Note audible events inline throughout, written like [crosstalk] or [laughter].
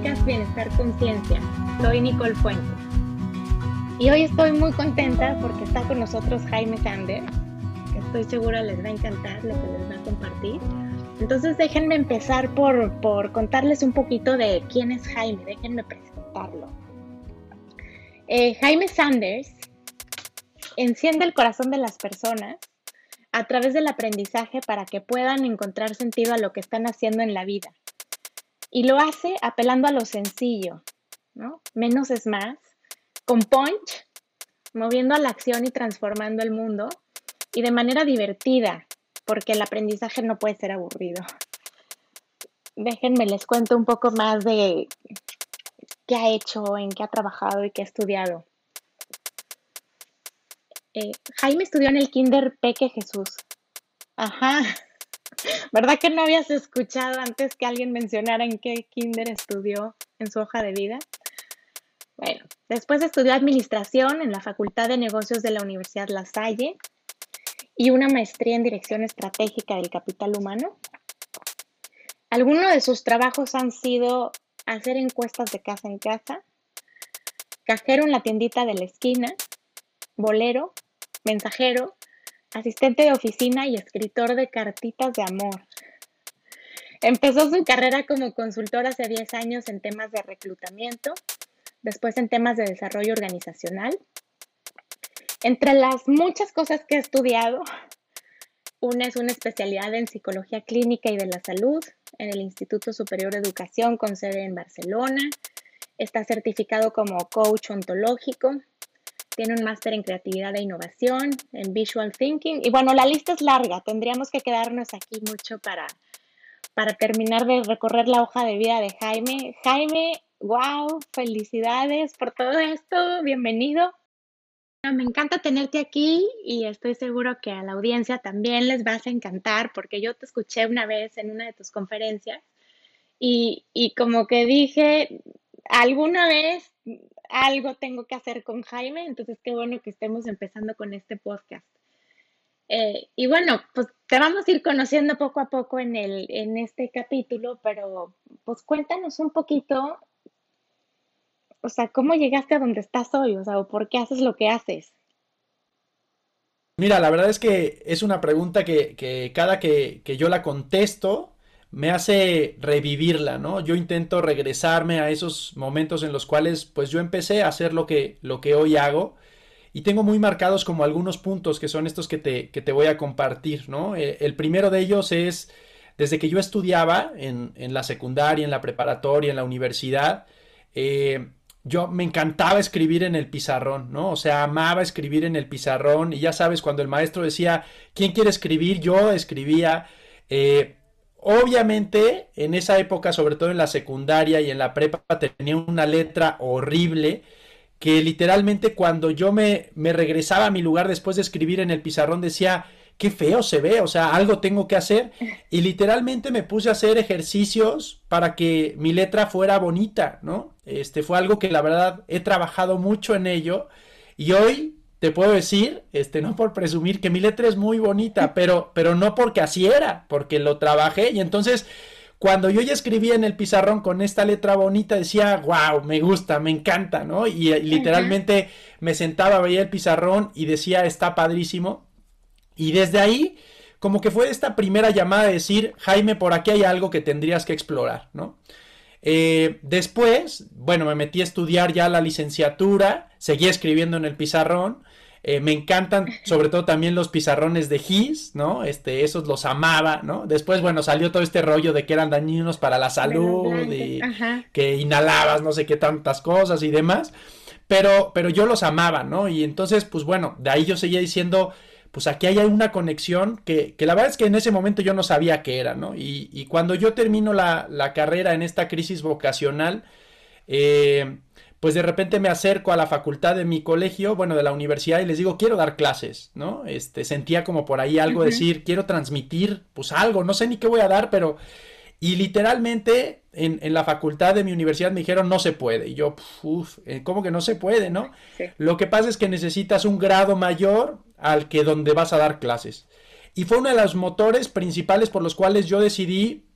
Bienestar Conciencia. Soy Nicole Fuentes. Y hoy estoy muy contenta porque está con nosotros Jaime Sander, que estoy segura les va a encantar lo que les va a compartir. Entonces déjenme empezar por, por contarles un poquito de quién es Jaime, déjenme presentarlo. Eh, Jaime Sanders enciende el corazón de las personas a través del aprendizaje para que puedan encontrar sentido a lo que están haciendo en la vida. Y lo hace apelando a lo sencillo, ¿no? Menos es más, con punch, moviendo a la acción y transformando el mundo, y de manera divertida, porque el aprendizaje no puede ser aburrido. Déjenme les cuento un poco más de qué ha hecho, en qué ha trabajado y qué ha estudiado. Eh, Jaime estudió en el Kinder Peque Jesús. Ajá. ¿Verdad que no habías escuchado antes que alguien mencionara en qué Kinder estudió en su hoja de vida? Bueno, después estudió administración en la Facultad de Negocios de la Universidad La Salle y una maestría en dirección estratégica del capital humano. Algunos de sus trabajos han sido hacer encuestas de casa en casa, cajero en la tiendita de la esquina, bolero, mensajero, asistente de oficina y escritor de cartitas de amor. Empezó su carrera como consultor hace 10 años en temas de reclutamiento, después en temas de desarrollo organizacional. Entre las muchas cosas que ha estudiado, una es una especialidad en psicología clínica y de la salud en el Instituto Superior de Educación con sede en Barcelona. Está certificado como coach ontológico tiene un máster en creatividad e innovación, en visual thinking. Y bueno, la lista es larga, tendríamos que quedarnos aquí mucho para, para terminar de recorrer la hoja de vida de Jaime. Jaime, wow, felicidades por todo esto, bienvenido. Me encanta tenerte aquí y estoy seguro que a la audiencia también les vas a encantar porque yo te escuché una vez en una de tus conferencias y, y como que dije, alguna vez algo tengo que hacer con Jaime, entonces qué bueno que estemos empezando con este podcast. Eh, y bueno, pues te vamos a ir conociendo poco a poco en, el, en este capítulo, pero pues cuéntanos un poquito, o sea, cómo llegaste a donde estás hoy, o sea, o por qué haces lo que haces. Mira, la verdad es que es una pregunta que, que cada que, que yo la contesto, me hace revivirla, ¿no? Yo intento regresarme a esos momentos en los cuales pues yo empecé a hacer lo que, lo que hoy hago y tengo muy marcados como algunos puntos que son estos que te, que te voy a compartir, ¿no? Eh, el primero de ellos es, desde que yo estudiaba en, en, la secundaria, en la preparatoria, en la universidad, eh, yo me encantaba escribir en el pizarrón, ¿no? O sea, amaba escribir en el pizarrón y ya sabes, cuando el maestro decía, ¿quién quiere escribir? Yo escribía. Eh, Obviamente, en esa época, sobre todo en la secundaria y en la prepa, tenía una letra horrible que literalmente cuando yo me, me regresaba a mi lugar después de escribir en el pizarrón decía, qué feo se ve, o sea, algo tengo que hacer. [laughs] Y literalmente me puse a hacer ejercicios para que mi letra fuera bonita, ¿no? Este fue algo que la verdad he trabajado mucho en ello. Y hoy te puedo decir, este, no por presumir que mi letra es muy bonita, pero, pero no porque así era, porque lo trabajé y entonces cuando yo ya escribía en el pizarrón con esta letra bonita decía, wow, me gusta, me encanta, ¿no? Y, eh, literalmente me sentaba, veía el pizarrón y decía, está padrísimo. Y desde ahí, como que fue esta primera llamada de decir, Jaime, por aquí hay algo que tendrías que explorar, ¿no? Eh, después, bueno, me metí a estudiar ya la licenciatura, seguí escribiendo en el pizarrón. Eh, me encantan [laughs] sobre todo también los pizarrones de Gis, ¿no? Este, esos los amaba, ¿no? Después, bueno, salió todo este rollo de que eran dañinos para la salud y que inhalabas no sé qué tantas cosas y demás. Pero, pero yo los amaba, ¿no? Y entonces, pues bueno, de ahí yo seguía diciendo, pues aquí hay una conexión que, que, la verdad es que en ese momento yo no sabía qué era, ¿no? Y, y cuando yo termino la, la, carrera en esta crisis vocacional, eh, pues de repente me acerco a la facultad de mi colegio, bueno, de la universidad, y les digo, quiero dar clases, ¿no? Este, sentía como por ahí algo, decir, quiero transmitir, pues algo, no sé ni qué voy a dar, pero... Y literalmente en, en, la facultad de mi universidad me dijeron no se puede. Y yo, uff, eh, ¿cómo que no se puede, no? Sí. Lo que pasa es que necesitas un grado mayor al que donde vas a dar clases. Y fue uno de los motores principales por los cuales yo decidí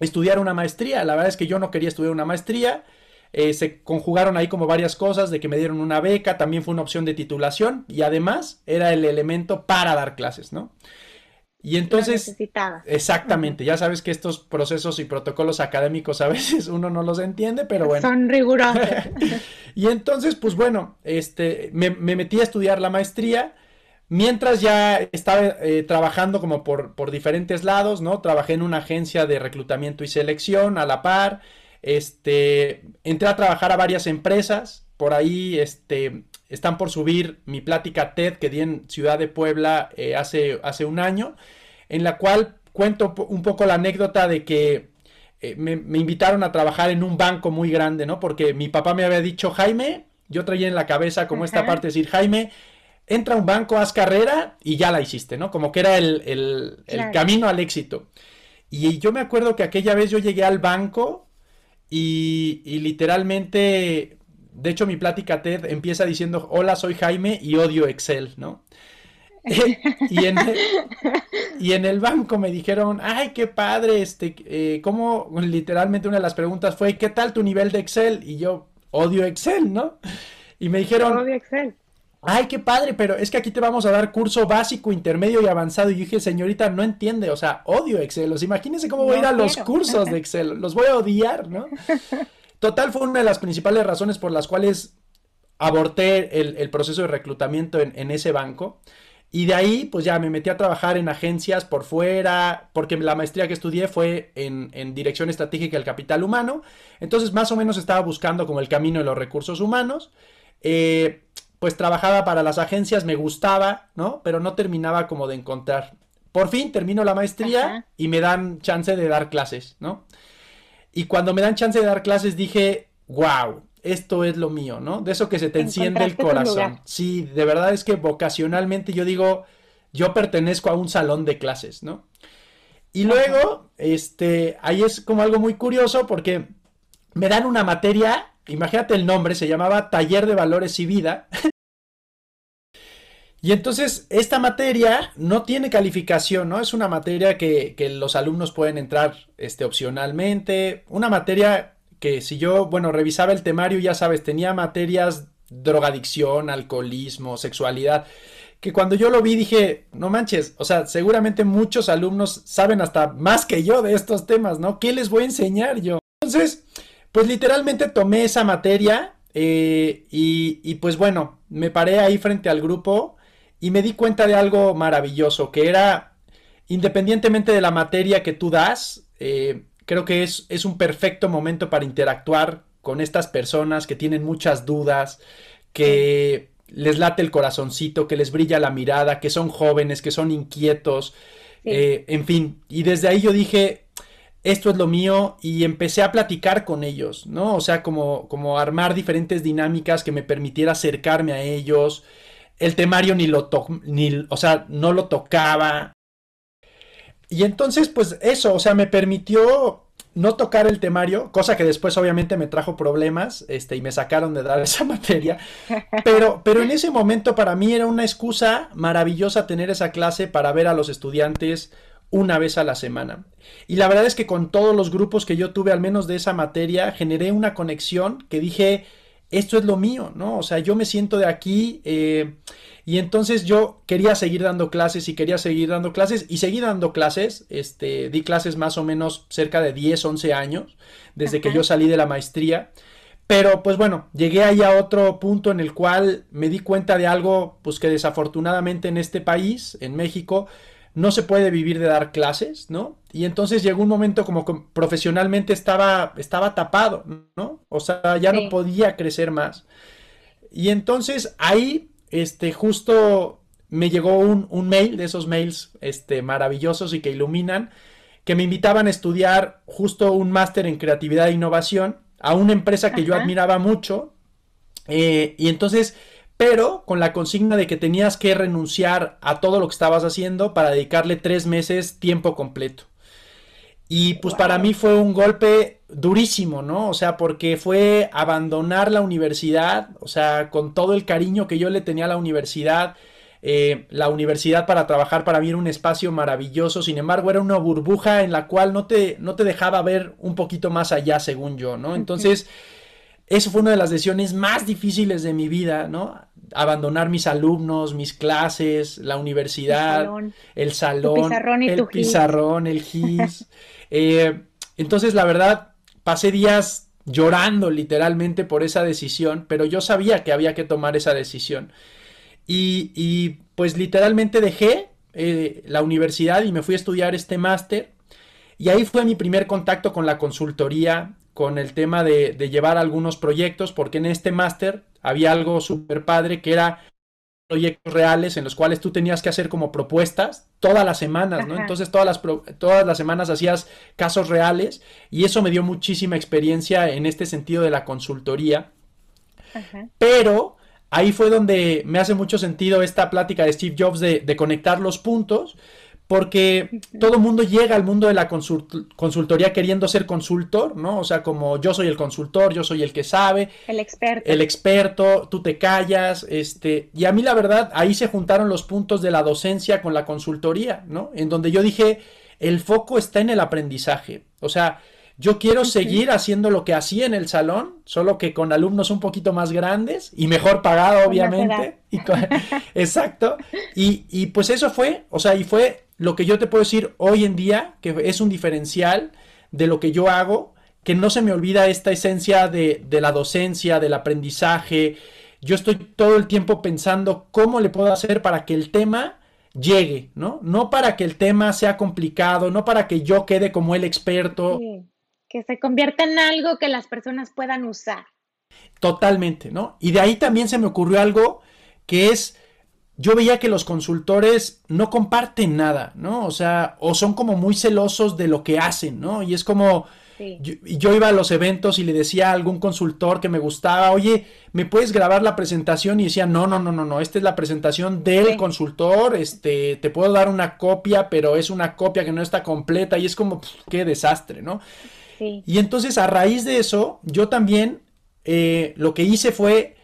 estudiar una maestría. La verdad es que yo no quería estudiar una maestría. Eh, se conjugaron ahí como varias cosas de que me dieron una beca, también fue una opción de titulación y además era el elemento para dar clases, ¿no? Y entonces, exactamente, ya sabes que estos procesos y protocolos académicos a [laughs] veces uno no los entiende, pero bueno. Son rigurosos. [laughs] y entonces, pues bueno, este, me, metí a estudiar la maestría, mientras ya estaba eh, trabajando como por, por diferentes lados, ¿no? Trabajé en una agencia de reclutamiento y selección a la par, este, entré a trabajar a varias empresas, por ahí, este, están por subir mi plática TED que di en Ciudad de Puebla eh, hace, hace un año, en la cual cuento un poco la anécdota de que eh, me, invitaron a trabajar en un banco muy grande, ¿no? Porque mi papá me había dicho, Jaime, yo traía en la cabeza como esta parte de decir, Jaime, entra a un banco, haz carrera y ya la hiciste, ¿no? Como que era el, camino al éxito. Y yo me acuerdo que aquella vez yo llegué al banco y, y literalmente de hecho, mi plática TED empieza diciendo, hola, soy Jaime y odio Excel, ¿no? y, en el, y, en el, banco me dijeron, ay, qué padre, este, eh, ¿cómo? Literalmente una de las preguntas fue, ¿qué tal tu nivel de Excel? Y yo, odio Excel, ¿no? Y me dijeron, odio Excel. Ay, qué padre, pero es que aquí te vamos a dar curso básico, intermedio y avanzado. Y yo dije, señorita, no entiende, o sea, odio Excel. O sea, imagínense cómo voy a ir a los cursos de Excel, los voy a odiar, ¿no? [laughs] Total, fue una de las principales razones por las cuales aborté el, proceso de reclutamiento en, ese banco. Y de ahí, pues ya me metí a trabajar en agencias por fuera, porque la maestría que estudié fue en, dirección estratégica del capital humano. Entonces, más o menos estaba buscando como el camino de los recursos humanos. Eh, pues trabajaba para las agencias, me gustaba, ¿no? Pero no terminaba como de encontrar. Por fin termino la maestría y me dan chance de dar clases, ¿no? Y cuando me dan chance de dar clases dije, wow, esto es lo mío, ¿no? De eso que se te enciende el corazón. Sí, de verdad es que vocacionalmente yo digo, yo pertenezco a un salón de clases, ¿no? Y luego, este, ahí es como algo muy curioso porque me dan una materia, imagínate el nombre, se llamaba Taller de Valores y Vida. Y entonces esta materia no tiene calificación, ¿no? Es una materia que, los alumnos pueden entrar este, opcionalmente. Una materia que si yo, bueno, revisaba el temario, ya sabes, tenía materias drogadicción, alcoholismo, sexualidad, que cuando yo lo vi dije, no manches, o sea, seguramente muchos alumnos saben hasta más que yo de estos temas, ¿no? ¿Qué les voy a enseñar yo? Entonces, pues literalmente tomé esa materia eh, y, y pues bueno, me paré ahí frente al grupo y me di cuenta de algo maravilloso, que era, independientemente de la materia que tú das, eh, creo que es, es un perfecto momento para interactuar con estas personas que tienen muchas dudas, que les late el corazoncito, que les brilla la mirada, que son jóvenes, que son inquietos, eh, en fin. Y desde ahí yo dije, esto es lo mío y empecé a platicar con ellos, ¿no? O sea, como, como armar diferentes dinámicas que me permitiera acercarme a ellos, el temario ni lo ni, o sea, no lo tocaba. Y entonces, pues eso, o sea, me permitió no tocar el temario, cosa que después obviamente me trajo problemas, este, y me sacaron de dar [laughs] esa materia. Pero, pero en ese momento para mí era una excusa maravillosa tener esa clase para ver a los estudiantes una vez a la semana. Y la verdad es que con todos los grupos que yo tuve, al menos de esa materia, generé una conexión que dije, esto es lo mío, ¿no? O sea, yo me siento de aquí eh, y entonces yo quería seguir dando clases y quería seguir dando clases y seguí dando clases, este, di clases más o menos cerca de 10, 11 años, desde que yo salí de la maestría. Pero pues bueno, llegué ahí a otro punto en el cual me di cuenta de algo, pues que desafortunadamente en este país, en México, no se puede vivir de dar clases, ¿no? Y entonces llegó un momento como que profesionalmente estaba, estaba tapado, ¿no? O sea, ya no podía crecer más. Y entonces ahí, este, justo me llegó un, un, mail de esos mails, este, maravillosos y que iluminan, que me invitaban a estudiar justo un máster en creatividad e innovación a una empresa que yo admiraba mucho. Eh, y entonces pero con la consigna de que tenías que renunciar a todo lo que estabas haciendo para dedicarle tres meses tiempo completo. Y pues para mí fue un golpe durísimo, ¿no? O sea, porque fue abandonar la universidad, o sea, con todo el cariño que yo le tenía a la universidad, Eh, la universidad para trabajar para mí era un espacio maravilloso, sin embargo era una burbuja en la cual no te, no te dejaba ver un poquito más allá, según yo, ¿no? Entonces, eso fue una de las decisiones más difíciles de mi vida, ¿no? Abandonar mis alumnos, mis clases, la universidad, el salón, el, pizarrón, el, pizarrón el GIS. [laughs] Eh, entonces, la verdad, pasé días llorando literalmente por esa decisión, pero yo sabía que había que tomar esa decisión. Y, pues literalmente dejé eh, la universidad y me fui a estudiar este máster. Y ahí fue mi primer contacto con la consultoría, con el tema de, de llevar algunos proyectos, porque en este máster había algo súper padre que era proyectos reales en los cuales tú tenías que hacer como propuestas todas las semanas, ¿no? Entonces todas las, todas las semanas hacías casos reales y eso me dio muchísima experiencia en este sentido de la consultoría. Pero ahí fue donde me hace mucho sentido esta plática de Steve Jobs de, de conectar los puntos, porque todo el mundo llega al mundo de la consultoría queriendo ser consultor, ¿no? O sea, como yo soy el consultor, yo soy el que sabe. El experto. El experto, tú te callas, este, y a mí la verdad, ahí se juntaron los puntos de la docencia con la consultoría, ¿no? En donde yo dije, el foco está en el aprendizaje, o sea, yo quiero seguir haciendo lo que hacía en el salón, solo que con alumnos un poquito más grandes y mejor pagado, obviamente. [laughs] exacto. Y, y, pues eso fue, o sea, y fue lo que yo te puedo decir hoy en día, que es un diferencial de lo que yo hago, que no se me olvida esta esencia de, la docencia, del aprendizaje. Yo estoy todo el tiempo pensando cómo le puedo hacer para que el tema llegue, ¿no? No para que el tema sea complicado, no para que yo quede como el experto. que se convierta en algo que las personas puedan usar. Totalmente, ¿no? Y de ahí también se me ocurrió algo que es yo veía que los consultores no comparten nada, ¿no? O sea, o son como muy celosos de lo que hacen, ¿no? Y es como, yo, iba a los eventos y le decía a algún consultor que me gustaba, oye, ¿me puedes grabar la presentación? Y decía, no, no, no, no, no, esta es la presentación del consultor, este, te puedo dar una copia, pero es una copia que no está completa y es como, qué desastre, ¿no? Sí. Y entonces a raíz de eso, yo también eh, lo que hice fue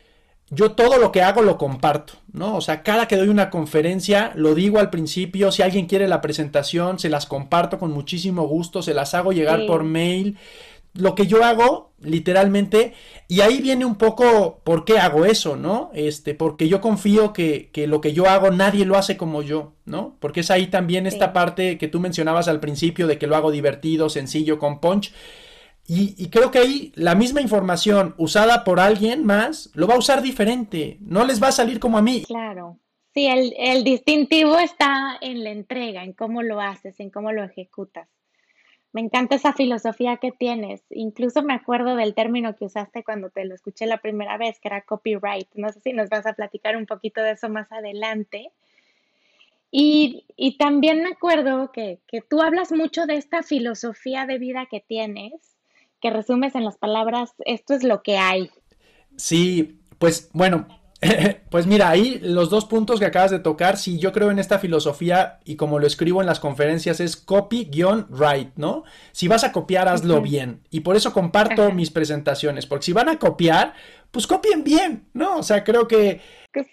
yo todo lo que hago lo comparto, ¿no? O sea, cada que doy una conferencia, lo digo al principio, si alguien quiere la presentación, se las comparto con muchísimo gusto, se las hago llegar por mail. Lo que yo hago, literalmente, y ahí viene un poco por qué hago eso, ¿no? Este, porque yo confío que, que lo que yo hago nadie lo hace como yo, ¿no? Porque es ahí también esta parte que tú mencionabas al principio de que lo hago divertido, sencillo, con punch. Y, creo que ahí la misma información usada por alguien más lo va a usar diferente, no les va a salir como a mí. Claro, sí, el, el distintivo está en la entrega, en cómo lo haces, en cómo lo ejecutas. Me encanta esa filosofía que tienes. Incluso me acuerdo del término que usaste cuando te lo escuché la primera vez, que era copyright. No sé si nos vas a platicar un poquito de eso más adelante. Y, y también me acuerdo que, que tú hablas mucho de esta filosofía de vida que tienes que resumes en las palabras, esto es lo que hay. Sí, pues bueno, [laughs] pues mira, ahí los dos puntos que acabas de tocar, si yo creo en esta filosofía y como lo escribo en las conferencias es copy-write, ¿no? Si vas a copiar, hazlo bien. Y por eso comparto mis presentaciones, porque si van a copiar, pues copien bien, ¿no? O sea, creo que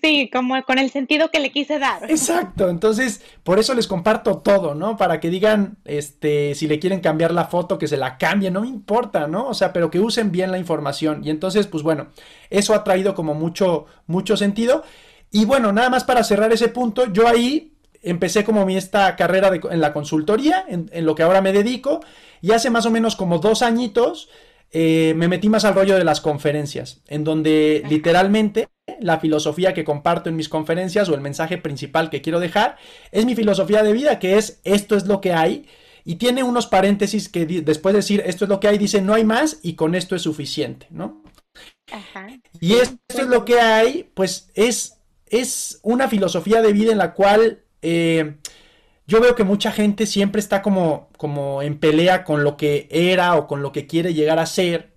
Sí, como con el sentido que le quise dar. Exacto, entonces por eso les comparto todo, ¿no? Para que digan, este, si le quieren cambiar la foto, que se la cambien, no me importa, ¿no? O sea, pero que usen bien la información. Y entonces, pues bueno, eso ha traído como mucho, mucho sentido. Y bueno, nada más para cerrar ese punto, yo ahí empecé como mi esta carrera en la consultoría, en, en, lo que ahora me dedico, y hace más o menos como dos añitos eh, me metí más al rollo de las conferencias, en donde literalmente la filosofía que comparto en mis conferencias o el mensaje principal que quiero dejar es mi filosofía de vida, que es esto es lo que hay. Y tiene unos paréntesis que después de decir esto es lo que hay, dice no hay más y con esto es suficiente, ¿no? Y esto es lo que hay, pues es, es una filosofía de vida en la cual eh, yo veo que mucha gente siempre está como, como en pelea con lo que era o con lo que quiere llegar a ser.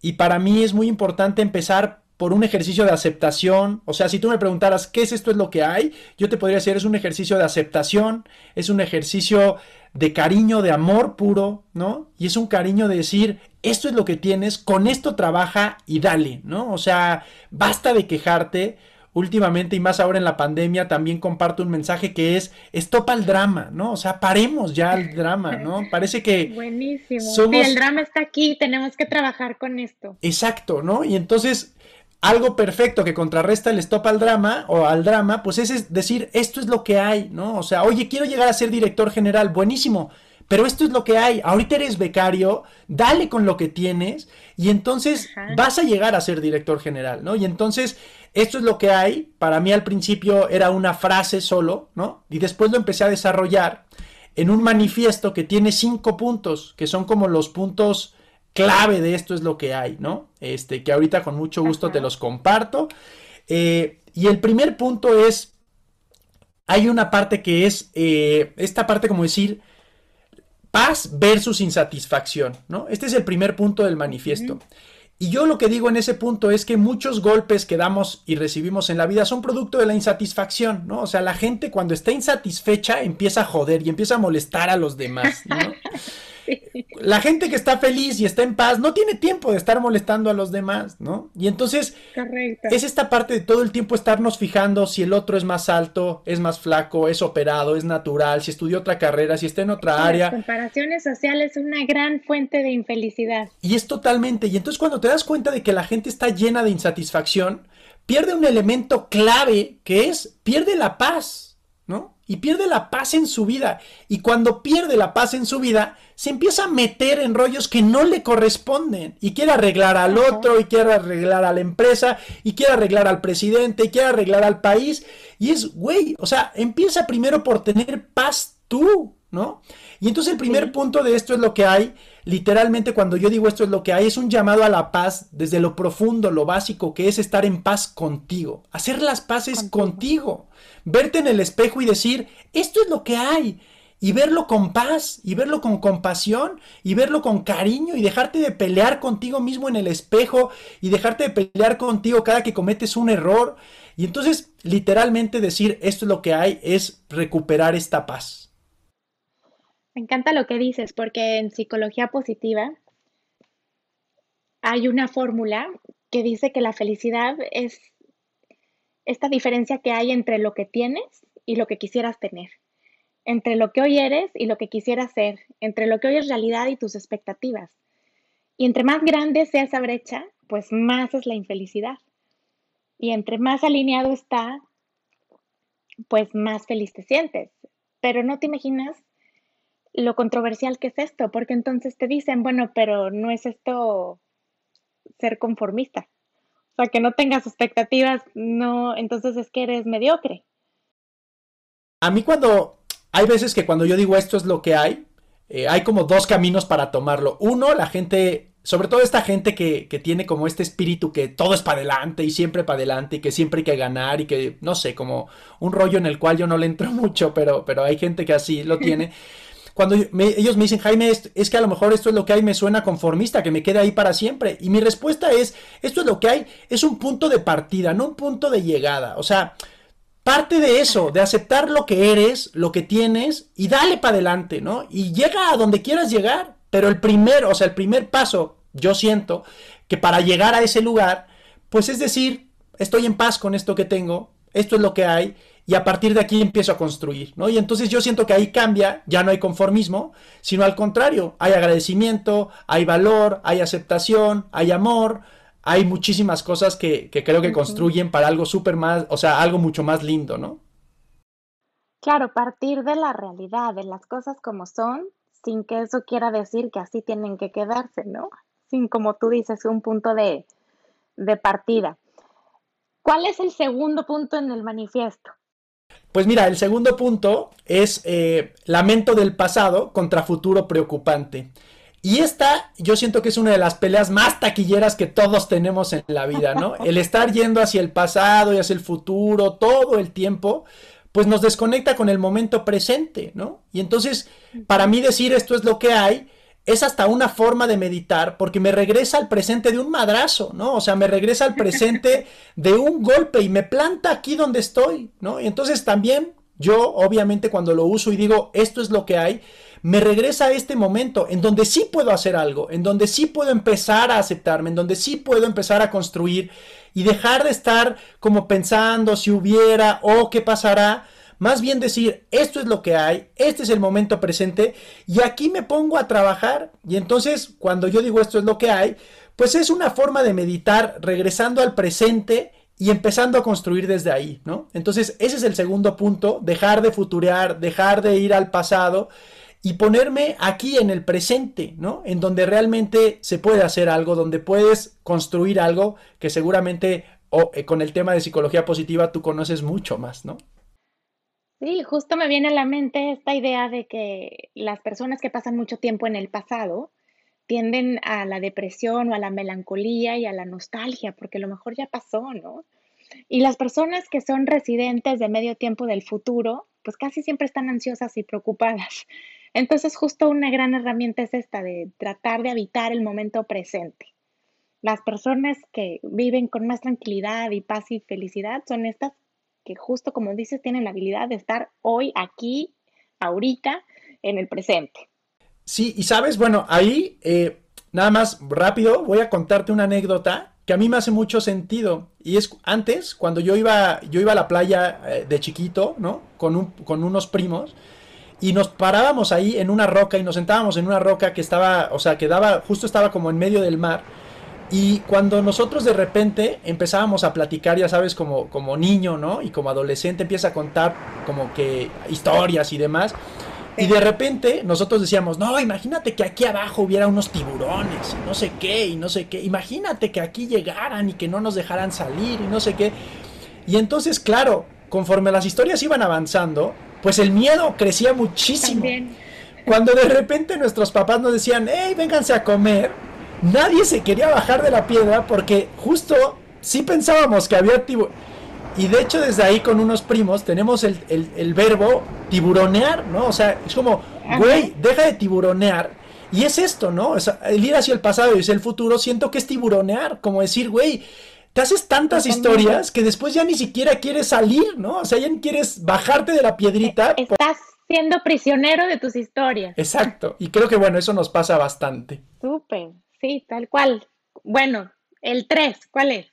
Y para mí es muy importante empezar por un ejercicio de aceptación. O sea, si tú me preguntaras qué es esto es lo que hay, yo te podría decir es un ejercicio de aceptación, es un ejercicio de cariño, de amor puro, ¿no? Y es un cariño de decir, esto es lo que tienes, con esto trabaja y dale, ¿no? O sea, basta de quejarte, últimamente y más ahora en la pandemia también comparto un mensaje que es stop al drama, ¿no? O sea, paremos ya al drama, ¿no? [laughs] Parece que Buenísimo. Sí, el drama está aquí, tenemos que trabajar con esto. Exacto, ¿no? Y entonces algo perfecto que contrarresta el stop al drama o al drama, pues es decir, esto es lo que hay, ¿no? O sea, oye, quiero llegar a ser director general, buenísimo, pero esto es lo que hay. Ahorita eres becario, dale con lo que tienes y entonces vas a llegar a ser director general, ¿no? Y entonces esto es lo que hay. Para mí al principio era una frase solo, ¿no? Y después lo empecé a desarrollar en un manifiesto que tiene cinco puntos, que son como los puntos clave de esto es lo que hay, ¿no? Este, que ahorita con mucho gusto te los comparto. Eh, y el primer punto es, hay una parte que es, eh, esta parte como decir, paz versus insatisfacción, ¿no? Este es el primer punto del manifiesto. Y yo lo que digo en ese punto es que muchos golpes que damos y recibimos en la vida son producto de la insatisfacción, ¿no? O sea, la gente cuando está insatisfecha empieza a joder y empieza a molestar a los demás, ¿no? [laughs] [laughs] La gente que está feliz y está en paz no tiene tiempo de estar molestando a los demás, ¿no? Y entonces es esta parte de todo el tiempo estarnos fijando si el otro es más alto, es más flaco, es operado, es natural, si estudió otra carrera, si está en otra área. Las comparaciones sociales son una gran fuente de infelicidad. Y es totalmente. Y entonces cuando te das cuenta de que la gente está llena de insatisfacción, pierde un elemento clave que es pierde la paz, ¿no? y pierde la paz en su vida. Y cuando pierde la paz en su vida, se empieza a meter en rollos que no le corresponden. Y quiere arreglar al otro, y quiere arreglar a la empresa, y quiere arreglar al presidente, y quiere arreglar al país. Y es, güey, o sea, empieza primero por tener paz tú, ¿no? Y entonces el primer punto de esto es lo que hay. Literalmente cuando yo digo esto es lo que hay, es un llamado a la paz desde lo profundo, lo básico, que es estar en paz contigo. Hacer las paces contigo verte en el espejo y decir, esto es lo que hay. Y verlo con paz, y verlo con compasión, y verlo con cariño, y dejarte de pelear contigo mismo en el espejo, y dejarte de pelear contigo cada que cometes un error. Y entonces, literalmente decir, esto es lo que hay, es recuperar esta paz. Me encanta lo que dices, porque en psicología positiva hay una fórmula que dice que la felicidad es esta diferencia que hay entre lo que tienes y lo que quisieras tener, entre lo que hoy eres y lo que quisieras ser, entre lo que hoy es realidad y tus expectativas. Y entre más grande sea esa brecha, pues más es la infelicidad. Y entre más alineado está, pues más feliz te sientes. Pero no te imaginas lo controversial que es esto, porque entonces te dicen, bueno, pero no es esto ser conformista. O sea, que no tengas expectativas, no, entonces es que eres mediocre. A mí cuando, hay veces que cuando yo digo esto es lo que hay, eh, hay como dos caminos para tomarlo. Uno, la gente, sobre todo esta gente que, que tiene como este espíritu que todo es para adelante y siempre para adelante y que siempre hay que ganar y que, no sé, como un rollo en el cual yo no le entro [laughs] mucho, pero, pero hay gente que así lo tiene. [laughs] Cuando ellos me dicen, Jaime, es, que a lo mejor esto es lo que hay, me suena conformista, que me quede ahí para siempre. Y mi respuesta es, esto es lo que hay, es un punto de partida, no un punto de llegada. O sea, parte de eso, de aceptar lo que eres, lo que tienes y dale para adelante, ¿no? Y llega a donde quieras llegar. Pero el primer, o sea, el primer paso, yo siento que para llegar a ese lugar, pues es decir, estoy en paz con esto que tengo, esto es lo que hay y a partir de aquí empiezo a construir, ¿no? Y entonces yo siento que ahí cambia, ya no hay conformismo, sino al contrario, hay agradecimiento, hay valor, hay aceptación, hay amor, hay muchísimas cosas que, creo que construyen para algo súper más, o sea, algo mucho más lindo, ¿no? Claro, partir de la realidad, de las cosas como son, sin que eso quiera decir que así tienen que quedarse, ¿no? Sin, como tú dices, un punto de, de partida. ¿Cuál es el segundo punto en el manifiesto? Pues mira, el segundo punto es eh, lamento del pasado contra futuro preocupante. Y esta yo siento que es una de las peleas más taquilleras que todos tenemos en la vida, ¿no? [laughs] El estar yendo hacia el pasado y hacia el futuro todo el tiempo, pues nos desconecta con el momento presente, ¿no? Y entonces, para mí decir esto es lo que hay, es hasta una forma de meditar porque me regresa al presente de un madrazo, ¿no? O sea, me regresa al presente [laughs] de un golpe y me planta aquí donde estoy, ¿no? Y entonces también yo obviamente cuando lo uso y digo esto es lo que hay, me regresa a este momento en donde sí puedo hacer algo, en donde sí puedo empezar a aceptarme, en donde sí puedo empezar a construir y dejar de estar como pensando si hubiera o qué pasará, más bien decir, esto es lo que hay, este es el momento presente y aquí me pongo a trabajar y entonces cuando yo digo esto es lo que hay, pues es una forma de meditar regresando al presente y empezando a construir desde ahí, ¿no? Entonces ese es el segundo punto, dejar de futurear, dejar de ir al pasado y ponerme aquí en el presente, ¿no? En donde realmente se puede hacer algo, donde puedes construir algo que seguramente o, eh, con el tema de psicología positiva tú conoces mucho más, ¿no? Sí, justo me viene a la mente esta idea de que las personas que pasan mucho tiempo en el pasado tienden a la depresión o a la melancolía y a la nostalgia, porque lo mejor ya pasó, ¿no? Y las personas que son residentes de medio tiempo del futuro, pues casi siempre están ansiosas y preocupadas. [laughs] Entonces, justo una gran herramienta es esta de tratar de habitar el momento presente. Las personas que viven con más tranquilidad y paz y felicidad son estas que justo como dices tienen la habilidad de estar hoy, aquí, ahorita, en el presente. Sí, y sabes, bueno, ahí eh, nada más rápido voy a contarte una anécdota que a mí me hace mucho sentido. Y es antes, cuando yo iba, yo iba a la playa eh, de chiquito, ¿no? Con, un, con unos primos. Y nos parábamos ahí en una roca y nos sentábamos en una roca que estaba, o sea, que daba, justo estaba como en medio del mar. Y cuando nosotros de repente empezábamos a platicar, ya sabes, como, como niño, ¿no? Y como adolescente empieza a contar como que historias y demás. Y de repente nosotros decíamos, no, imagínate que aquí abajo hubiera unos tiburones, y no sé qué, y no sé qué. Imagínate que aquí llegaran y que no nos dejaran salir, y no sé qué. Y entonces, claro, conforme las historias iban avanzando, pues el miedo crecía muchísimo. Cuando de repente nuestros papás nos decían, hey, vénganse a comer, nadie se quería bajar de la piedra porque justo sí pensábamos que había tiburones y de hecho desde ahí con unos primos tenemos el, verbo tiburonear, ¿no? O sea, es como, güey, deja de tiburonear. Y es esto, ¿no? el ir hacia el pasado y hacia el futuro, siento que es tiburonear, como decir, güey, te haces tantas historias que después ya ni siquiera quieres salir, ¿no? O sea, ya ni quieres bajarte de la piedrita. Estás siendo prisionero de tus historias. Exacto, y creo que bueno, eso nos pasa bastante. Súper, sí, tal cual. Bueno, el 3, ¿cuál es?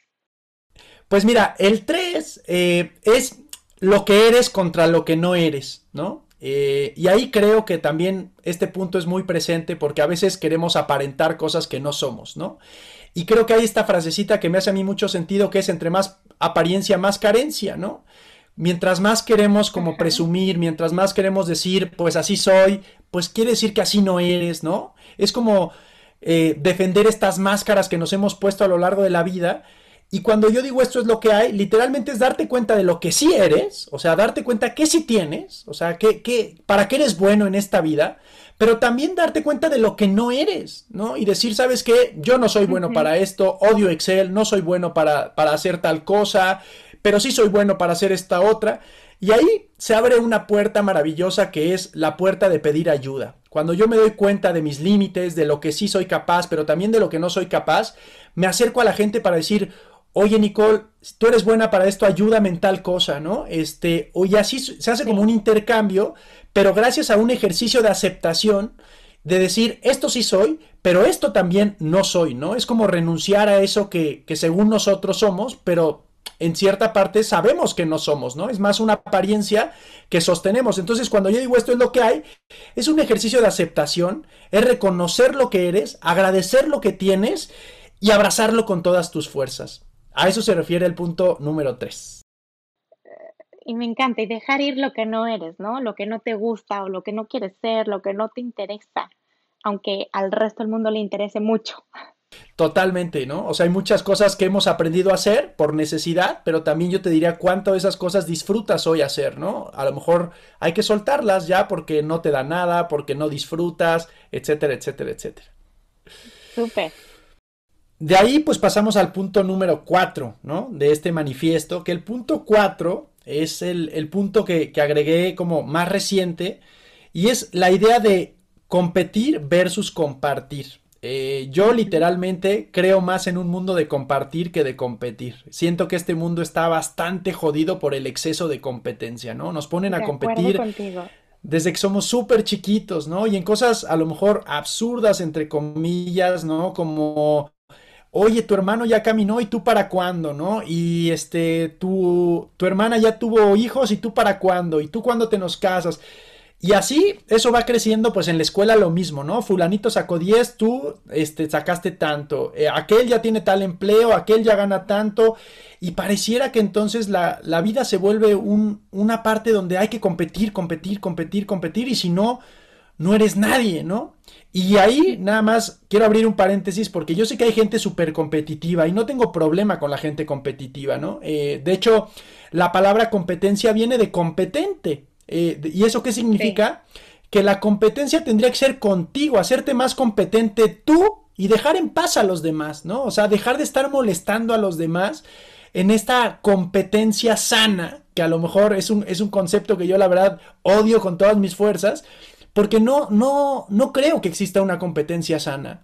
Pues mira, el 3 eh, es lo que eres contra lo que no eres, ¿no? Eh, y ahí creo que también este punto es muy presente porque a veces queremos aparentar cosas que no somos, ¿no? Y creo que hay esta frasecita que me hace a mí mucho sentido que es entre más apariencia, más carencia, ¿no? Mientras más queremos como presumir, mientras más queremos decir, pues así soy, pues quiere decir que así no eres, ¿no? Es como eh, defender estas máscaras que nos hemos puesto a lo largo de la vida y cuando yo digo esto es lo que hay, literalmente es darte cuenta de lo que sí eres, o sea, darte cuenta que sí tienes, o sea, que, para qué eres bueno en esta vida, pero también darte cuenta de lo que no eres, ¿no? Y decir, ¿sabes qué? Yo no soy bueno para esto, odio Excel, no soy bueno para, para hacer tal cosa, pero sí soy bueno para hacer esta otra. Y ahí se abre una puerta maravillosa que es la puerta de pedir ayuda. Cuando yo me doy cuenta de mis límites, de lo que sí soy capaz, pero también de lo que no soy capaz, me acerco a la gente para decir, oye Nicole, tú eres buena para esto, ayúdame en tal cosa, ¿no? Este, y así se hace como un intercambio, pero gracias a un ejercicio de aceptación, de decir, esto sí soy, pero esto también no soy, ¿no? Es como renunciar a eso que, que según nosotros somos, pero en cierta parte sabemos que no somos, ¿no? Es más una apariencia que sostenemos. Entonces, cuando yo digo esto es lo que hay, es un ejercicio de aceptación, es reconocer lo que eres, agradecer lo que tienes y abrazarlo con todas tus fuerzas. A eso se refiere el punto número 3. Y me encanta, y dejar ir lo que no eres, ¿no? Lo que no te gusta o lo que no quieres ser, lo que no te interesa, aunque al resto del mundo le interese mucho. Totalmente, ¿no? O sea, hay muchas cosas que hemos aprendido a hacer por necesidad, pero también yo te diría cuánto de esas cosas disfrutas hoy hacer, ¿no? A lo mejor hay que soltarlas ya porque no te da nada, porque no disfrutas, etcétera, etcétera, etcétera. Súper. De ahí pues pasamos al punto número 4, ¿no? De este manifiesto, que el punto 4 es el, punto que, que, agregué como más reciente y es la idea de competir versus compartir. Eh, yo literalmente creo más en un mundo de compartir que de competir. Siento que este mundo está bastante jodido por el exceso de competencia, ¿no? Nos ponen a competir desde que somos súper chiquitos, ¿no? Y en cosas a lo mejor absurdas, entre comillas, ¿no? Como oye, tu hermano ya caminó y tú para cuándo, ¿no? Y este, tu, tu hermana ya tuvo hijos y tú para cuándo, y tú cuándo te nos casas. Y así eso va creciendo, pues en la escuela lo mismo, ¿no? Fulanito sacó 10, tú este, sacaste tanto, eh, aquel ya tiene tal empleo, aquel ya gana tanto, y pareciera que entonces la, la vida se vuelve un, una parte donde hay que competir, competir, competir, competir, y si no, no eres nadie, ¿no? Y ahí nada más quiero abrir un paréntesis porque yo sé que hay gente súper competitiva y no tengo problema con la gente competitiva, ¿no? Eh, de hecho, la palabra competencia viene de competente, eh, ¿Y eso qué significa? Que la competencia tendría que ser contigo, hacerte más competente tú y dejar en paz a los demás, ¿no? O sea, dejar de estar molestando a los demás en esta competencia sana, que a lo mejor es un, es un concepto que yo la verdad odio con todas mis fuerzas, porque no, no, no creo que exista una competencia sana.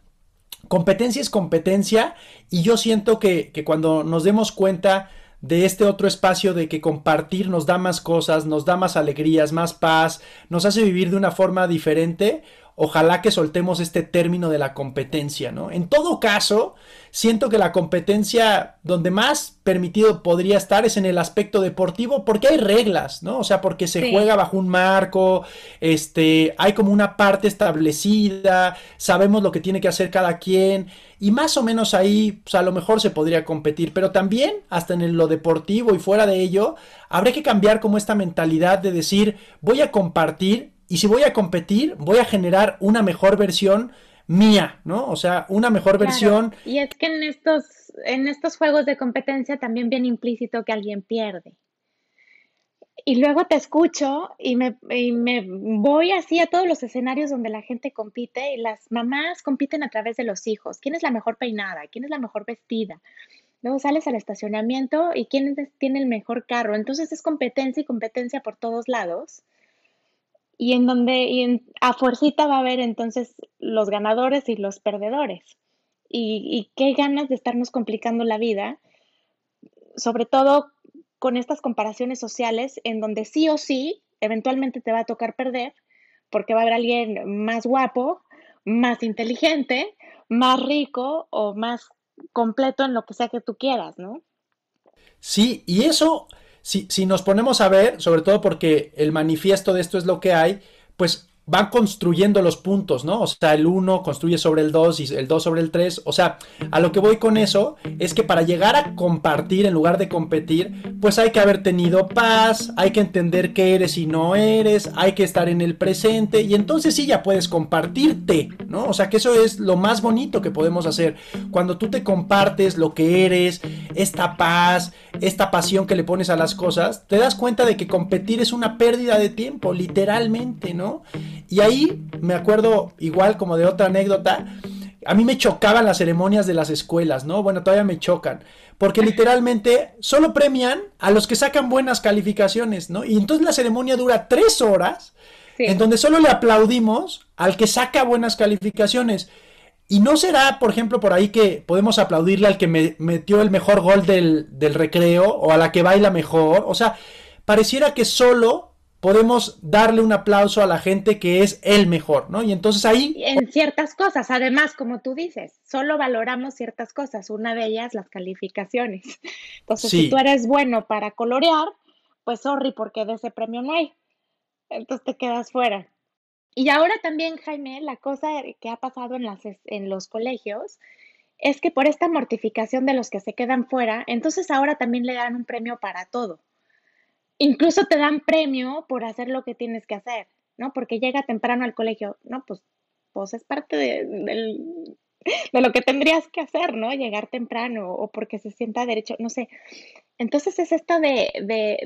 Competencia es competencia y yo siento que, que cuando nos demos cuenta de este otro espacio de que compartir nos da más cosas, nos da más alegrías, más paz, nos hace vivir de una forma diferente, ojalá que soltemos este término de la competencia, ¿no? En todo caso, siento que la competencia donde más permitido podría estar es en el aspecto deportivo porque hay reglas, ¿no? O sea, porque se juega bajo un marco, este, hay como una parte establecida, sabemos lo que tiene que hacer cada quien y más o menos ahí, pues a lo mejor se podría competir, pero también hasta en lo deportivo y fuera de ello, habría que cambiar como esta mentalidad de decir, voy a compartir y si voy a competir, voy a generar una mejor versión mía, ¿no? O sea, una mejor versión. Y es que en estos, en estos juegos de competencia también viene implícito que alguien pierde. Y luego te escucho y me, y me, voy así a todos los escenarios donde la gente compite y las mamás compiten a través de los hijos. ¿Quién es la mejor peinada? ¿Quién es la mejor vestida? Luego sales al estacionamiento y quién tiene el mejor carro. Entonces es competencia y competencia por todos lados y en donde y a fuercita va a haber entonces los ganadores y los perdedores. Y, qué ganas de estarnos complicando la vida, sobre todo con estas comparaciones sociales en donde sí o sí, eventualmente te va a tocar perder, porque va a haber alguien más guapo, más inteligente, más rico o más completo en lo que sea que tú quieras, ¿no? Sí, y eso si, nos ponemos a ver, sobre todo porque el manifiesto de esto es lo que hay, pues van construyendo los puntos, ¿no? O sea, el 1 construye sobre el 2 y el 2 sobre el 3. O sea, a lo que voy con eso es que para llegar a compartir en lugar de competir, pues hay que haber tenido paz, hay que entender qué eres y no eres, hay que estar en el presente y entonces sí ya puedes compartirte, ¿no? O sea, que eso es lo más bonito que podemos hacer. Cuando tú te compartes lo que eres, esta paz, esta pasión que le pones a las cosas, te das cuenta de que competir es una pérdida de tiempo, literalmente, ¿no? Y ahí me acuerdo igual como de otra anécdota, a mí me chocaban las ceremonias de las escuelas, ¿no? Bueno, todavía me chocan, porque literalmente solo premian a los que sacan buenas calificaciones, ¿no? Y entonces la ceremonia dura tres horas, en donde solo le aplaudimos al que saca buenas calificaciones. Y no será, por ejemplo, por ahí que podemos aplaudirle al que me metió el mejor gol del, del recreo o a la que baila mejor. O sea, pareciera que solo podemos darle un aplauso a la gente que es el mejor, ¿no? Y entonces ahí... En ciertas cosas, además, como tú dices, solo valoramos ciertas cosas, una de ellas las calificaciones. [laughs] Entonces, si tú eres bueno para colorear, pues sorry, porque de ese premio no hay. Entonces te quedas fuera. Y ahora también, Jaime, la cosa que ha pasado en, las, en los colegios es que por esta mortificación de los que se quedan fuera, entonces ahora también le dan un premio para todo incluso te dan premio por hacer lo que tienes que hacer, ¿no? Porque llega temprano al colegio, ¿no? Pues, pues es parte de, lo que tendrías que hacer, ¿no? Llegar temprano o porque se sienta derecho, no sé. Entonces es esto de,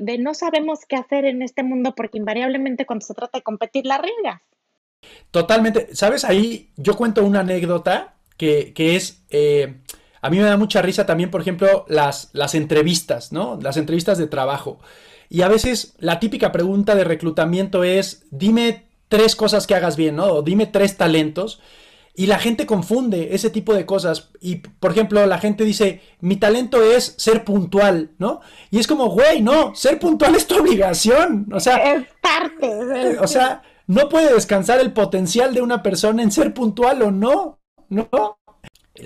de, no sabemos qué hacer en este mundo porque invariablemente cuando se trata de competir la riegas. Totalmente. ¿Sabes? Ahí yo cuento una anécdota que, que es... Eh, a mí me da mucha risa también, por ejemplo, las, las entrevistas, ¿no? Las entrevistas de trabajo. Y a veces la típica pregunta de reclutamiento es, dime tres cosas que hagas bien, ¿no? O dime tres talentos. Y la gente confunde ese tipo de cosas. Y, por ejemplo, la gente dice, mi talento es ser puntual, ¿no? Y es como, güey, no, ser puntual es tu obligación. O sea, es parte. O sea, no puede descansar el potencial de una persona en ser puntual o no, ¿no?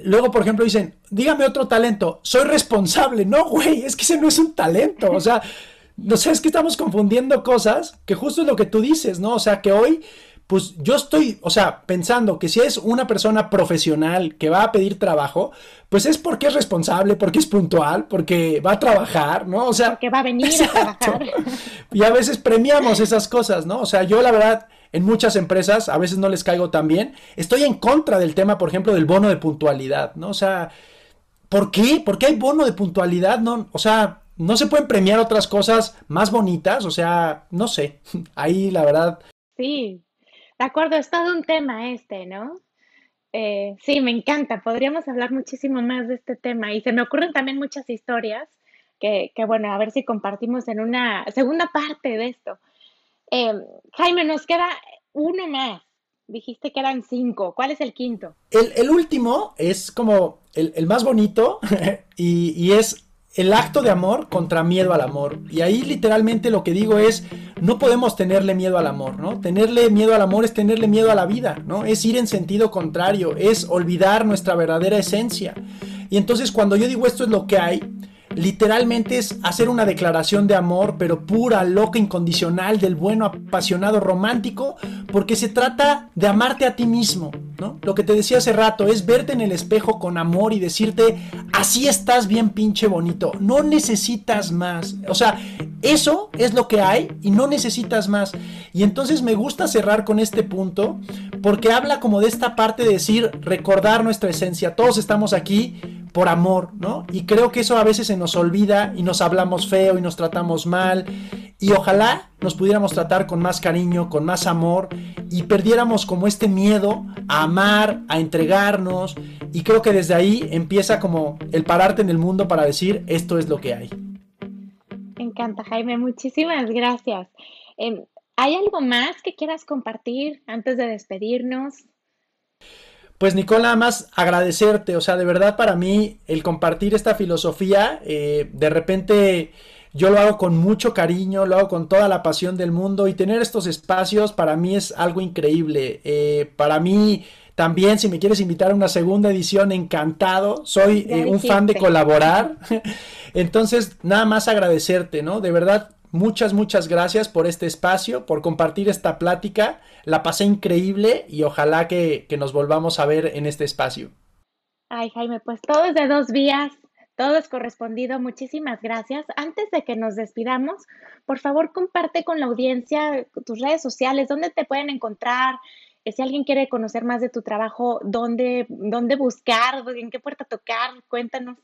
Luego, por ejemplo, dicen, dígame otro talento, soy responsable. No, güey, es que ese no es un talento. O sea, no sé, es que estamos confundiendo cosas que justo es lo que tú dices, ¿no? O sea, que hoy pues yo estoy, o sea, pensando que si es una persona profesional que va a pedir trabajo, pues es porque es responsable, porque es puntual, porque va a trabajar, ¿no? O sea, porque va a venir a [laughs] trabajar. Y a veces premiamos esas cosas, ¿no? O sea, yo la verdad, en muchas empresas, a veces no les caigo tan bien, estoy en contra del tema, por ejemplo, del bono de puntualidad, ¿no? O sea, ¿por qué? ¿Por qué hay bono de puntualidad? No, o sea, no se pueden premiar otras cosas más bonitas, o sea, no sé. [laughs] Ahí la verdad. Sí, de acuerdo, es todo un tema este, ¿no? Eh, sí, me encanta. Podríamos hablar muchísimo más de este tema y se me ocurren también muchas historias que, que bueno, a ver si compartimos en una segunda parte de esto. Eh, Jaime, nos queda uno más. Dijiste que eran cinco. ¿Cuál es el quinto? El, último es como el, el más bonito [laughs] y, y es el acto de amor contra miedo al amor. Y ahí literalmente lo que digo es, no podemos tenerle miedo al amor, ¿no? Tenerle miedo al amor es tenerle miedo a la vida, ¿no? Es ir en sentido contrario, es olvidar nuestra verdadera esencia. Y entonces cuando yo digo esto es lo que hay, literalmente es hacer una declaración de amor, pero pura, loca, incondicional, del bueno, apasionado, romántico, porque se trata de amarte a ti mismo, ¿no? Lo que te decía hace rato es verte en el espejo con amor y decirte, así estás bien pinche bonito, no necesitas más. O sea, eso es lo que hay y no necesitas más. Y entonces me gusta cerrar con este punto, porque habla como de esta parte de decir, recordar nuestra esencia. Todos estamos aquí por amor, ¿no? Y creo que eso a veces se nos olvida y nos hablamos feo y nos tratamos mal. Y ojalá nos pudiéramos tratar con más cariño, con más amor y perdiéramos como este miedo a amar, a entregarnos. Y creo que desde ahí empieza como el pararte en el mundo para decir esto es lo que hay. Me encanta, Jaime. Muchísimas gracias. Em, ¿Hay algo más que quieras compartir antes de despedirnos? Pues Nicole, nada más agradecerte, o sea, de verdad para mí el compartir esta filosofía, eh, de repente yo lo hago con mucho cariño, lo hago con toda la pasión del mundo y tener estos espacios para mí es algo increíble. Eh, para mí también, si me quieres invitar a una segunda edición, encantado, soy eh, un fan de colaborar. [laughs] Entonces, nada más agradecerte, ¿no? De verdad, Muchas, muchas gracias por este espacio, por compartir esta plática. La pasé increíble y ojalá que, nos volvamos a ver en este espacio. Ay, Jaime, pues todo es de dos vías, todo es correspondido. Muchísimas gracias. Antes de que nos despidamos, por favor, comparte con la audiencia tus redes sociales, dónde te pueden encontrar. Eh, si alguien quiere conocer más de tu trabajo, dónde, dónde buscar, en qué puerta tocar, cuéntanos.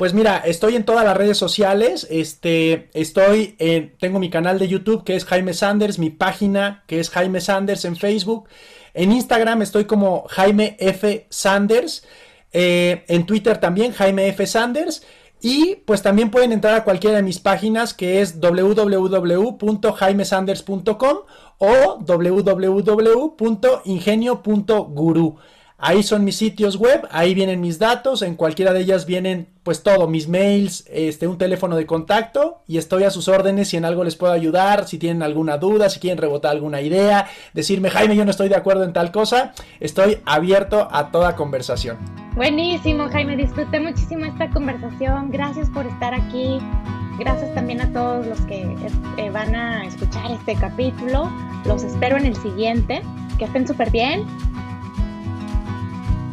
Pues mira, estoy en todas las redes sociales. Este, estoy en, tengo mi canal de YouTube que es Jaime Sanders, mi página que es Jaime Sanders en Facebook. En Instagram estoy como Jaime F. Sanders. Eh, en Twitter también Jaime F. Sanders. Y pues también pueden entrar a cualquiera de mis páginas que es www.jaimesanders.com o www.ingenio.guru. Ahí son mis sitios web, ahí vienen mis datos, en cualquiera de ellas vienen pues todo, mis mails, este, un teléfono de contacto y estoy a sus órdenes si en algo les puedo ayudar, si tienen alguna duda, si quieren rebotar alguna idea, decirme Jaime yo no estoy de acuerdo en tal cosa, estoy abierto a toda conversación. Buenísimo Jaime, disfruté muchísimo esta conversación, gracias por estar aquí, gracias también a todos los que eh, van a escuchar este capítulo, los espero en el siguiente, que estén súper bien